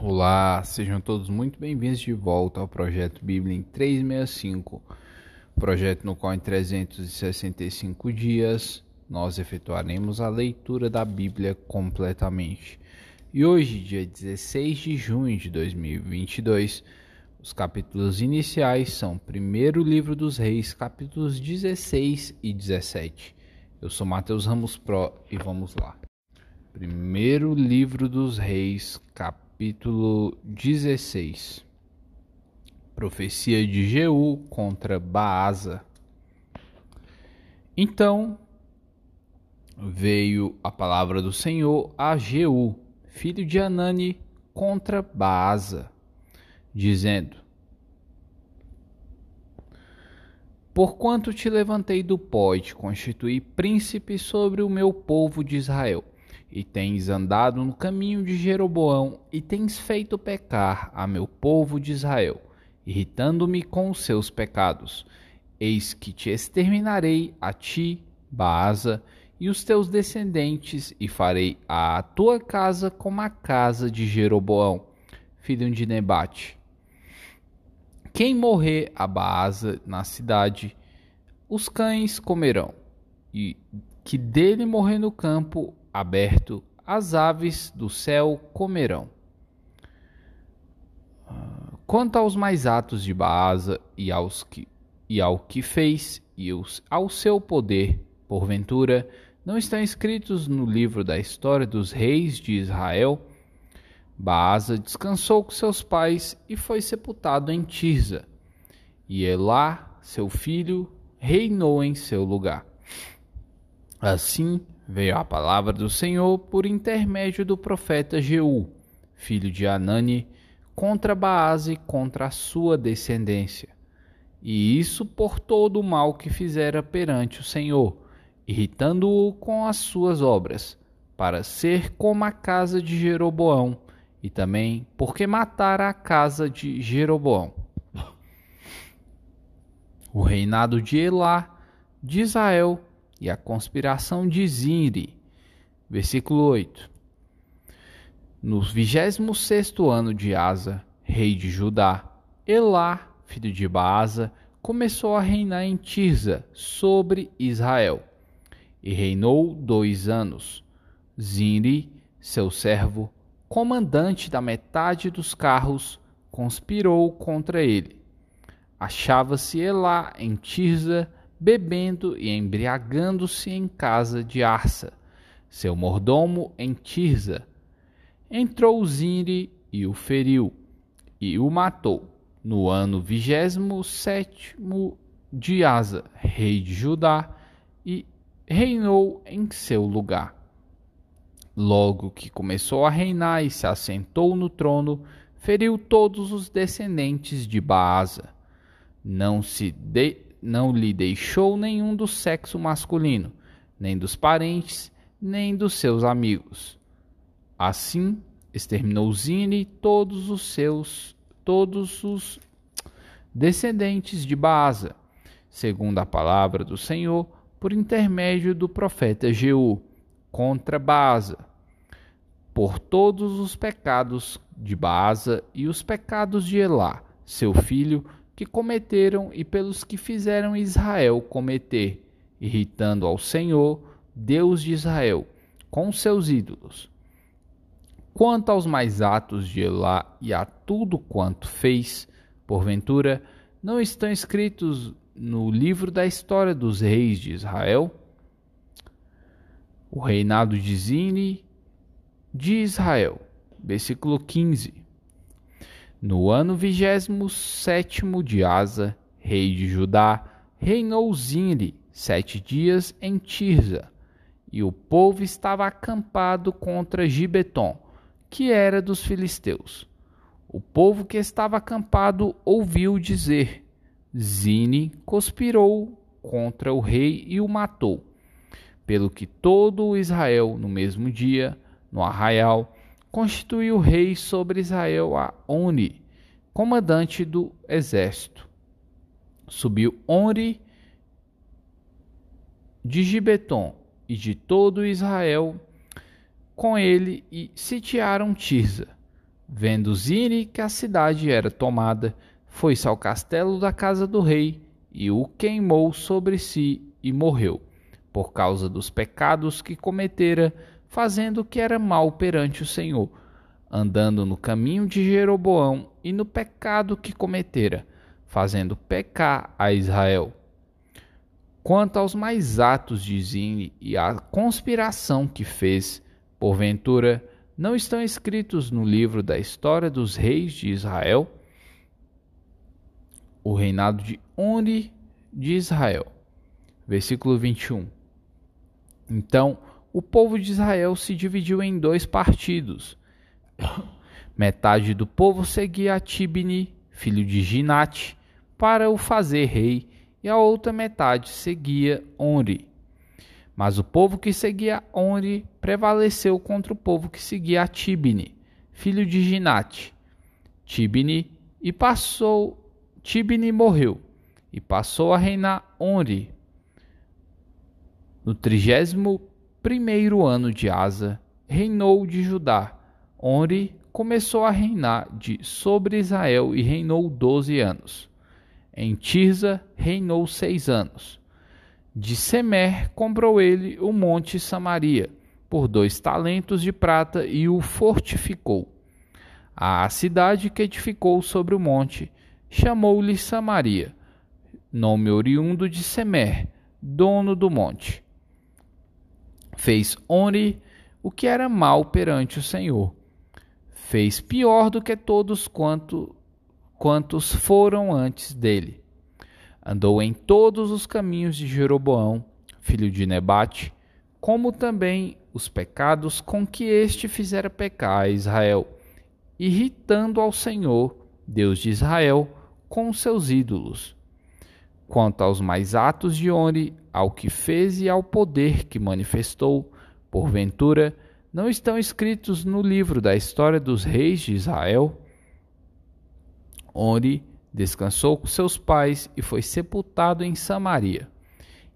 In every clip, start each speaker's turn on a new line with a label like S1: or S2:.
S1: Olá, sejam todos muito bem-vindos de volta ao projeto Bíblia em 365, projeto no qual em 365 dias nós efetuaremos a leitura da Bíblia completamente. E hoje, dia 16 de junho de 2022, os capítulos iniciais são primeiro livro dos reis, capítulos 16 e 17. Eu sou Mateus Ramos Pro e vamos lá. Primeiro livro dos reis, capítulo capítulo 16 Profecia de Jeú contra Baasa. Então veio a palavra do Senhor a Jeú, filho de Anani, contra Baasa, dizendo: Porquanto te levantei do pó e te constituí príncipe sobre o meu povo de Israel e tens andado no caminho de Jeroboão, e tens feito pecar a meu povo de Israel, irritando-me com os seus pecados. Eis que te exterminarei a ti, Baasa, e os teus descendentes, e farei a tua casa como a casa de Jeroboão, filho de Nebate. Quem morrer a Baasa na cidade, os cães comerão, e que dele morrer no campo, aberto, as aves do céu comerão. Quanto aos mais atos de Baasa e, aos que, e ao que fez e os, ao seu poder, porventura, não estão escritos no livro da história dos reis de Israel? Baasa descansou com seus pais e foi sepultado em Tirza. E Elá, seu filho, reinou em seu lugar. Assim, veio a palavra do Senhor por intermédio do profeta Jeú, filho de Anani, contra Baase e contra a sua descendência. E isso por todo o mal que fizera perante o Senhor, irritando-o com as suas obras, para ser como a casa de Jeroboão, e também porque matara a casa de Jeroboão. O reinado de Elá, de Israel, e a conspiração de Zinri. Versículo 8. No vigésimo sexto ano de Asa, rei de Judá, Elá, filho de Baasa, começou a reinar em Tirza sobre Israel, e reinou dois anos. Zinri, seu servo, comandante da metade dos carros, conspirou contra ele. Achava-se Elá em Tirza, bebendo e embriagando-se em casa de Arsa, seu mordomo em Tirza. Entrou Zimri e o feriu, e o matou, no ano vigésimo sétimo de Asa, rei de Judá, e reinou em seu lugar. Logo que começou a reinar e se assentou no trono, feriu todos os descendentes de Baasa. Não se de não lhe deixou nenhum do sexo masculino, nem dos parentes, nem dos seus amigos. Assim, exterminou Zine todos os seus todos os descendentes de Baasa, segundo a palavra do Senhor, por intermédio do profeta Jeú, contra Baasa, por todos os pecados de Baasa e os pecados de Elá, seu filho, que cometeram e pelos que fizeram Israel cometer, irritando ao Senhor, Deus de Israel, com seus ídolos. Quanto aos mais atos de Elá e a tudo quanto fez, porventura, não estão escritos no livro da história dos reis de Israel? O reinado de Zine de Israel, versículo 15. No ano vigésimo sétimo de Asa, rei de Judá, reinou Zinri sete dias em Tirza, e o povo estava acampado contra Gibeton, que era dos filisteus. O povo que estava acampado ouviu dizer: Zine conspirou contra o rei e o matou. Pelo que todo Israel, no mesmo dia, no arraial, constituiu rei sobre Israel a Oni, comandante do exército. Subiu Onri de Gibeton e de todo Israel com ele e sitiaram Tirza. Vendo Zine que a cidade era tomada, foi-se ao castelo da casa do rei e o queimou sobre si e morreu, por causa dos pecados que cometera, fazendo o que era mal perante o Senhor, andando no caminho de Jeroboão e no pecado que cometera, fazendo pecar a Israel. Quanto aos mais atos de Zine e à conspiração que fez, porventura, não estão escritos no livro da história dos reis de Israel? O reinado de Oni de Israel. Versículo 21. Então, o povo de Israel se dividiu em dois partidos. Metade do povo seguia Tibni, filho de Ginate, para o fazer rei, e a outra metade seguia Onri. Mas o povo que seguia Onri prevaleceu contra o povo que seguia Tibni, filho de Ginate. Tibni e passou Tibni morreu e passou a reinar Onri. No trigésimo primeiro ano de Asa, reinou de Judá. Onri começou a reinar de sobre Israel e reinou doze anos. Em Tirza reinou seis anos. De Semer comprou ele o monte Samaria por dois talentos de prata e o fortificou. A cidade que edificou sobre o monte chamou-lhe Samaria, nome oriundo de Semer, dono do monte. Fez Oni o que era mal perante o Senhor. Fez pior do que todos quanto quantos foram antes dele. Andou em todos os caminhos de Jeroboão, filho de Nebate, como também os pecados com que este fizera pecar a Israel, irritando ao Senhor, Deus de Israel, com seus ídolos. Quanto aos mais atos de Oni, ao que fez e ao poder que manifestou, porventura, não estão escritos no livro da história dos reis de Israel? onde descansou com seus pais e foi sepultado em Samaria.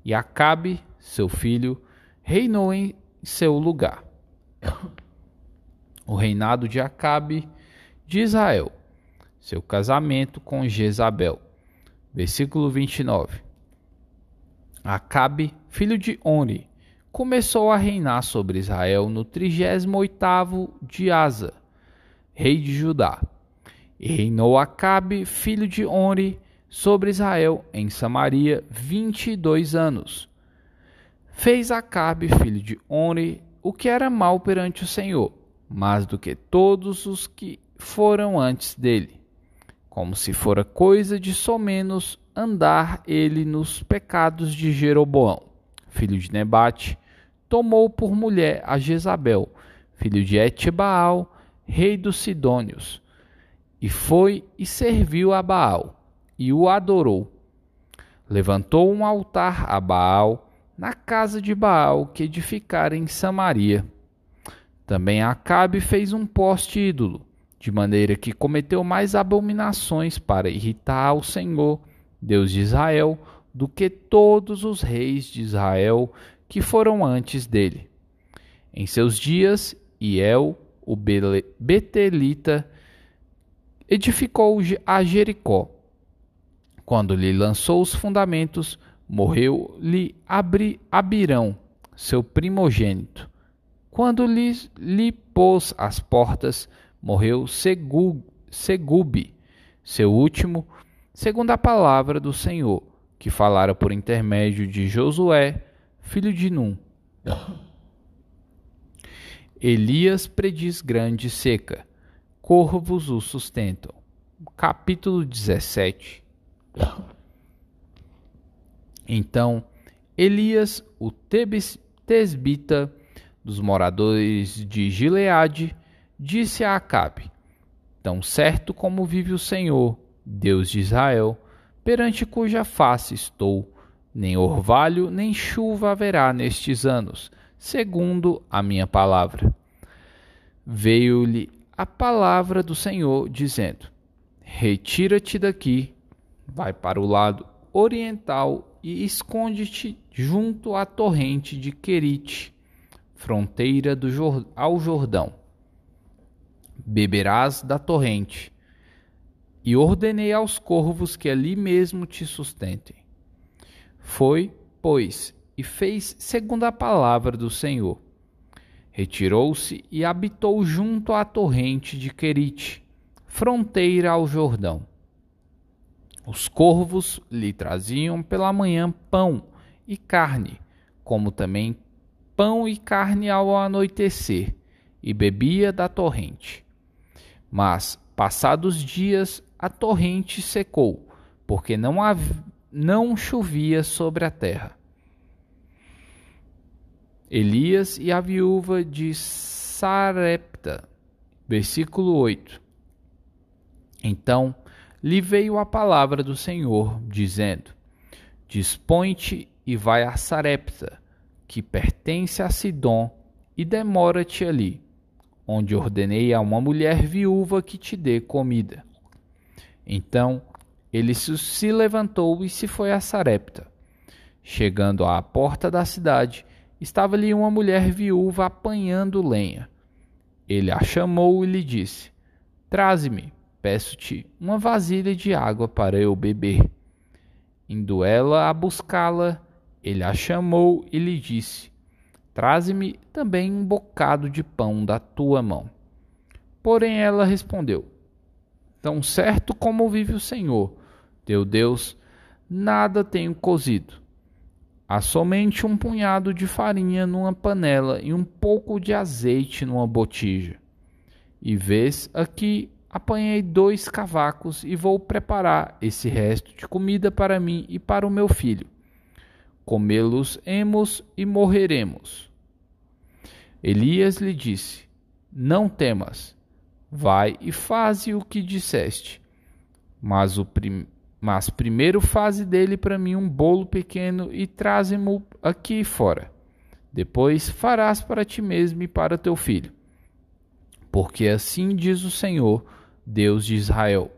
S1: E Acabe, seu filho, reinou em seu lugar. O reinado de Acabe de Israel, seu casamento com Jezabel. Versículo 29. Acabe, filho de Oni, começou a reinar sobre Israel no trigésimo oitavo de Asa, rei de Judá e reinou Acabe, filho de Onri, sobre Israel em Samaria vinte e dois anos. Fez Acabe, filho de Onri, o que era mal perante o Senhor, mais do que todos os que foram antes dele, como se fora coisa de somenos andar ele nos pecados de Jeroboão, filho de Nebate, tomou por mulher a Jezabel, filho de Etbaal, rei dos Sidônios, e foi e serviu a Baal, e o adorou. Levantou um altar a Baal na casa de Baal que edificara em Samaria. Também Acabe fez um poste ídolo, de maneira que cometeu mais abominações para irritar ao Senhor, Deus de Israel, do que todos os reis de Israel que foram antes dele. Em seus dias, Iel, o Betelita, edificou a Jericó. Quando lhe lançou os fundamentos, morreu-lhe Abirão, seu primogênito. Quando lhe, lhe pôs as portas, morreu Segub, seu último, segundo a palavra do Senhor, que falara por intermédio de Josué, filho de Num. Elias prediz grande seca corvos o sustentam. Capítulo 17. Então Elias, o tesbita dos moradores de Gileade, disse a Acabe: Tão certo como vive o Senhor, Deus de Israel, perante cuja face estou, nem orvalho nem chuva haverá nestes anos, segundo a minha palavra. Veio-lhe a palavra do Senhor, dizendo: Retira-te daqui, vai para o lado oriental e esconde-te junto à torrente de Querite, fronteira do, ao Jordão. Beberás da torrente. E ordenei aos corvos que ali mesmo te sustentem. Foi, pois, e fez segundo a palavra do Senhor. Retirou-se e habitou junto à torrente de Querite, fronteira ao Jordão. Os corvos lhe traziam pela manhã pão e carne, como também pão e carne ao anoitecer, e bebia da torrente. Mas, passados dias, a torrente secou, porque não, não chovia sobre a terra. Elias e a viúva de Sarepta. Versículo 8. Então lhe veio a palavra do Senhor, dizendo: Dispõe-te e vai a Sarepta, que pertence a Sidom, e demora-te ali, onde ordenei a uma mulher viúva que te dê comida. Então ele se levantou e se foi a Sarepta. Chegando à porta da cidade, estava ali uma mulher viúva apanhando lenha. Ele a chamou e lhe disse: Traze-me, peço-te, uma vasilha de água para eu beber. Indo ela a buscá-la, ele a chamou e lhe disse: Traze-me também um bocado de pão da tua mão. Porém ela respondeu: Tão certo como vive o Senhor, teu Deus, nada tenho cozido Há somente um punhado de farinha numa panela e um pouco de azeite numa botija. E vês aqui apanhei dois cavacos e vou preparar esse resto de comida para mim e para o meu filho. Comê-los-emos e morreremos. Elias lhe disse: Não temas, vai e faze o que disseste. Mas o, prim mas primeiro faze dele para mim um bolo pequeno e traze-mo aqui fora. Depois farás para ti mesmo e para teu filho. Porque assim diz o Senhor, Deus de Israel: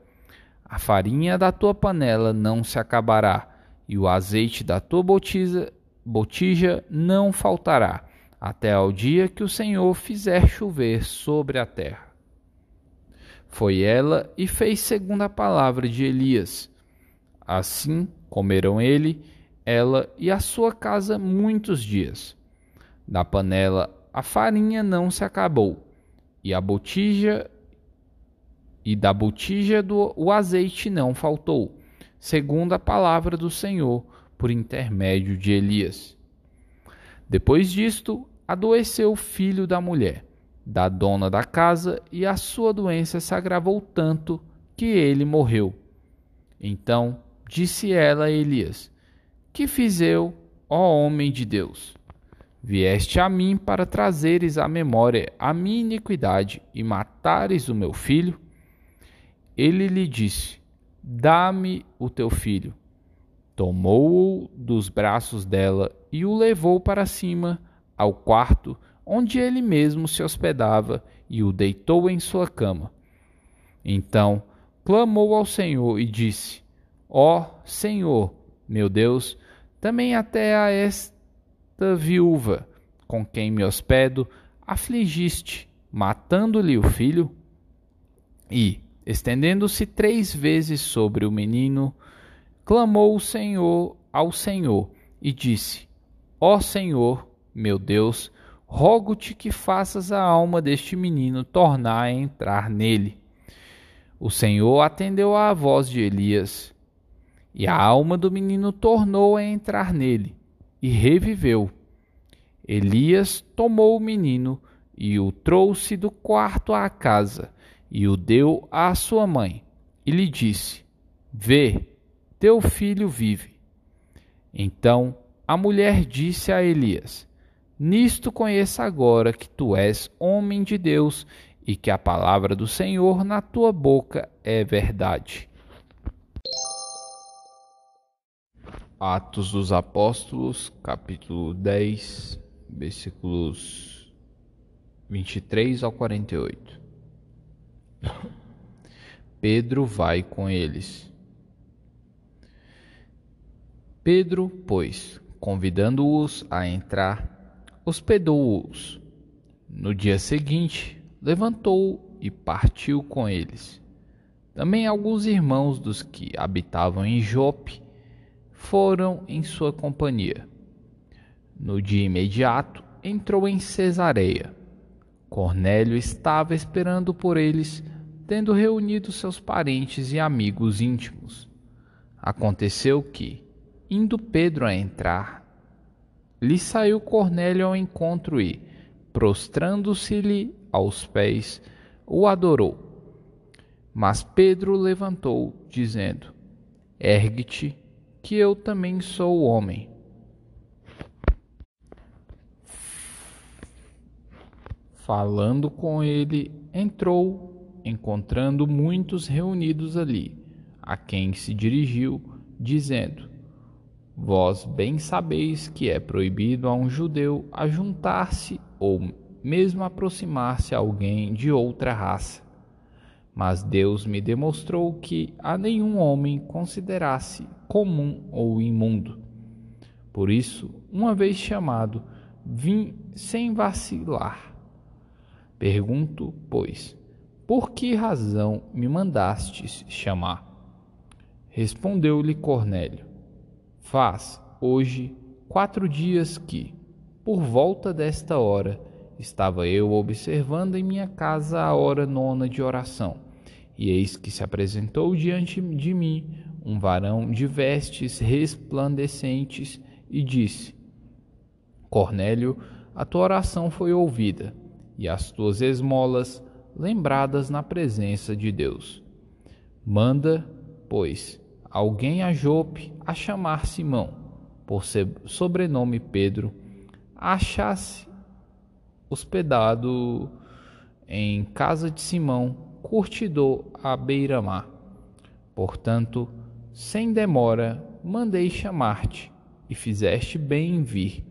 S1: A farinha da tua panela não se acabará, e o azeite da tua botija, botija não faltará, até ao dia que o Senhor fizer chover sobre a terra. Foi ela e fez segundo a palavra de Elias Assim comeram ele, ela e a sua casa muitos dias. Da panela a farinha não se acabou, e a botija e da botija do o azeite não faltou, segundo a palavra do Senhor por intermédio de Elias. Depois disto, adoeceu o filho da mulher, da dona da casa, e a sua doença se agravou tanto que ele morreu. Então Disse ela a Elias: Que fiz eu, ó homem de Deus? Vieste a mim para trazeres à memória a minha iniquidade e matares o meu filho? Ele lhe disse: Dá-me o teu filho. Tomou-o dos braços dela e o levou para cima, ao quarto onde ele mesmo se hospedava, e o deitou em sua cama. Então clamou ao Senhor e disse: Ó Senhor, meu Deus, também até a esta viúva com quem me hospedo afligiste, matando-lhe o filho? E, estendendo-se três vezes sobre o menino, clamou o Senhor ao Senhor e disse: Ó Senhor, meu Deus, rogo-te que faças a alma deste menino tornar a entrar nele. O Senhor atendeu à voz de Elias e a alma do menino tornou a entrar nele, e reviveu. Elias tomou o menino e o trouxe do quarto à casa, e o deu à sua mãe, e lhe disse: Vê, teu filho vive. Então a mulher disse a Elias: Nisto conheça agora que tu és homem de Deus e que a palavra do Senhor na tua boca é verdade. Atos dos Apóstolos, capítulo 10, versículos 23 ao 48. Pedro vai com eles. Pedro, pois, convidando-os a entrar, hospedou-os. No dia seguinte, levantou e partiu com eles. Também alguns irmãos dos que habitavam em Jope foram em sua companhia. No dia imediato, entrou em Cesareia. Cornélio estava esperando por eles, tendo reunido seus parentes e amigos íntimos. Aconteceu que, indo Pedro a entrar, lhe saiu Cornélio ao encontro e, prostrando-se-lhe aos pés, o adorou. Mas Pedro levantou, dizendo: Ergue-te, que eu também sou homem. Falando com ele, entrou, encontrando muitos reunidos ali, a quem se dirigiu, dizendo: Vós bem sabeis que é proibido a um judeu ajuntar-se ou mesmo aproximar-se a alguém de outra raça mas Deus me demonstrou que a nenhum homem considerasse comum ou imundo. Por isso, uma vez chamado, vim sem vacilar. Pergunto, pois, por que razão me mandastes chamar? Respondeu-lhe Cornélio: Faz hoje quatro dias que, por volta desta hora, estava eu observando em minha casa a hora nona de oração e eis que se apresentou diante de mim um varão de vestes resplandecentes e disse: Cornélio, a tua oração foi ouvida e as tuas esmolas lembradas na presença de Deus. Manda, pois, alguém a Jope a chamar Simão, por sobrenome Pedro, achasse hospedado em casa de Simão curtidor à beira-mar. Portanto, sem demora, mandei chamar-te, e fizeste bem em vir.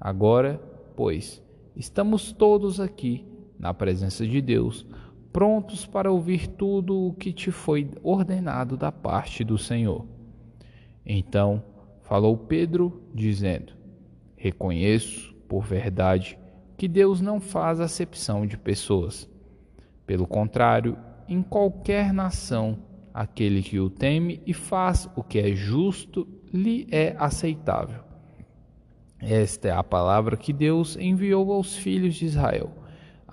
S1: Agora, pois, estamos todos aqui, na presença de Deus, prontos para ouvir tudo o que te foi ordenado da parte do Senhor. Então falou Pedro, dizendo: Reconheço, por verdade, que Deus não faz acepção de pessoas pelo contrário, em qualquer nação, aquele que o teme e faz o que é justo lhe é aceitável. Esta é a palavra que Deus enviou aos filhos de Israel,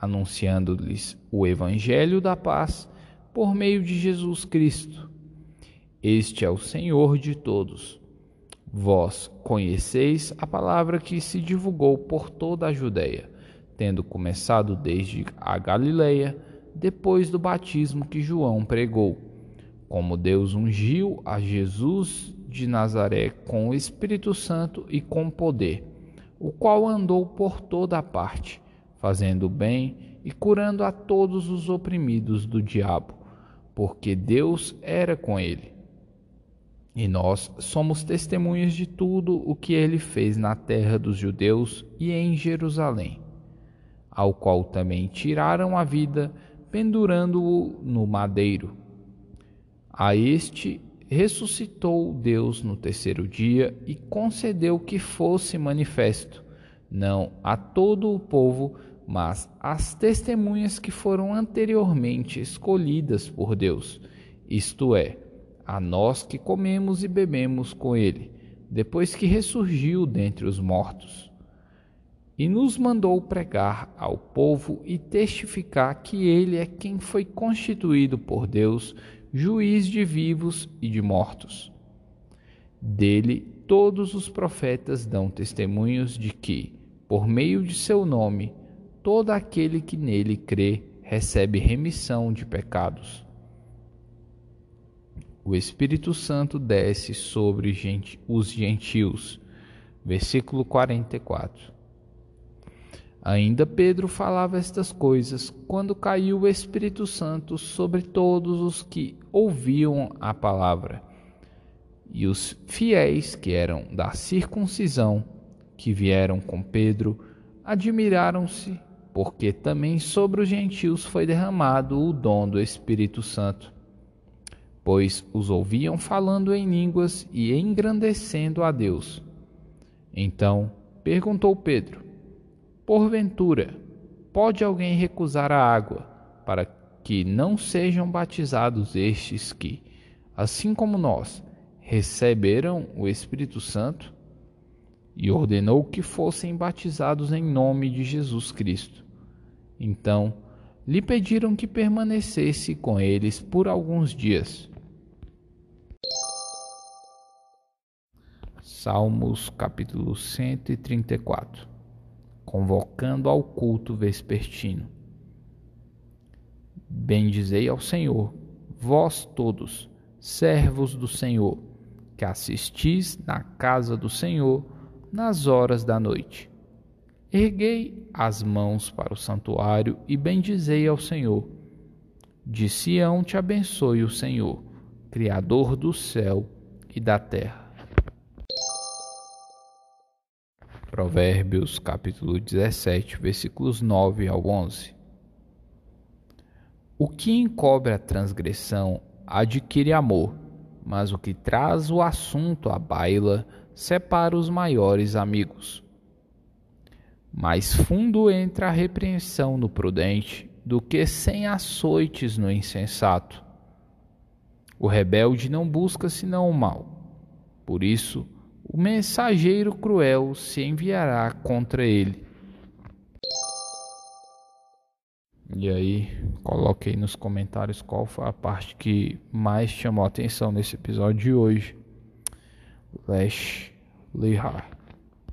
S1: anunciando-lhes o evangelho da paz por meio de Jesus Cristo. Este é o Senhor de todos. Vós conheceis a palavra que se divulgou por toda a Judéia, tendo começado desde a Galileia, depois do batismo que João pregou, como Deus ungiu a Jesus de Nazaré com o Espírito Santo e com poder, o qual andou por toda a parte, fazendo bem e curando a todos os oprimidos do diabo, porque Deus era com ele. E nós somos testemunhas de tudo o que ele fez na terra dos judeus e em Jerusalém, ao qual também tiraram a vida pendurando-o no madeiro. A este ressuscitou Deus no terceiro dia e concedeu que fosse manifesto, não a todo o povo, mas às testemunhas que foram anteriormente escolhidas por Deus, isto é, a nós que comemos e bebemos com ele, depois que ressurgiu dentre os mortos e nos mandou pregar ao povo e testificar que ele é quem foi constituído por Deus juiz de vivos e de mortos. Dele todos os profetas dão testemunhos de que, por meio de seu nome, todo aquele que nele crê recebe remissão de pecados. O Espírito Santo desce sobre os gentios. Versículo 44. Ainda Pedro falava estas coisas quando caiu o Espírito Santo sobre todos os que ouviam a palavra. E os fiéis que eram da circuncisão, que vieram com Pedro, admiraram-se, porque também sobre os gentios foi derramado o dom do Espírito Santo. Pois os ouviam falando em línguas e engrandecendo a Deus. Então perguntou Pedro: Porventura, pode alguém recusar a água para que não sejam batizados estes que, assim como nós, receberam o Espírito Santo? E ordenou que fossem batizados em nome de Jesus Cristo. Então, lhe pediram que permanecesse com eles por alguns dias. Salmos capítulo 134 Convocando ao culto vespertino. Bendizei ao Senhor, vós todos, servos do Senhor, que assistis na casa do Senhor nas horas da noite. Erguei as mãos para o santuário e bendizei ao Senhor. De Sião te abençoe o Senhor, Criador do céu e da terra. Provérbios capítulo 17, versículos 9 ao 11. O que encobre a transgressão adquire amor, mas o que traz o assunto à baila separa os maiores amigos. Mais fundo entra a repreensão no prudente do que sem açoites no insensato. O rebelde não busca senão o mal. Por isso, o mensageiro cruel se enviará contra ele. E aí, coloque aí nos comentários qual foi a parte que mais chamou a atenção nesse episódio de hoje. Lash Lihar.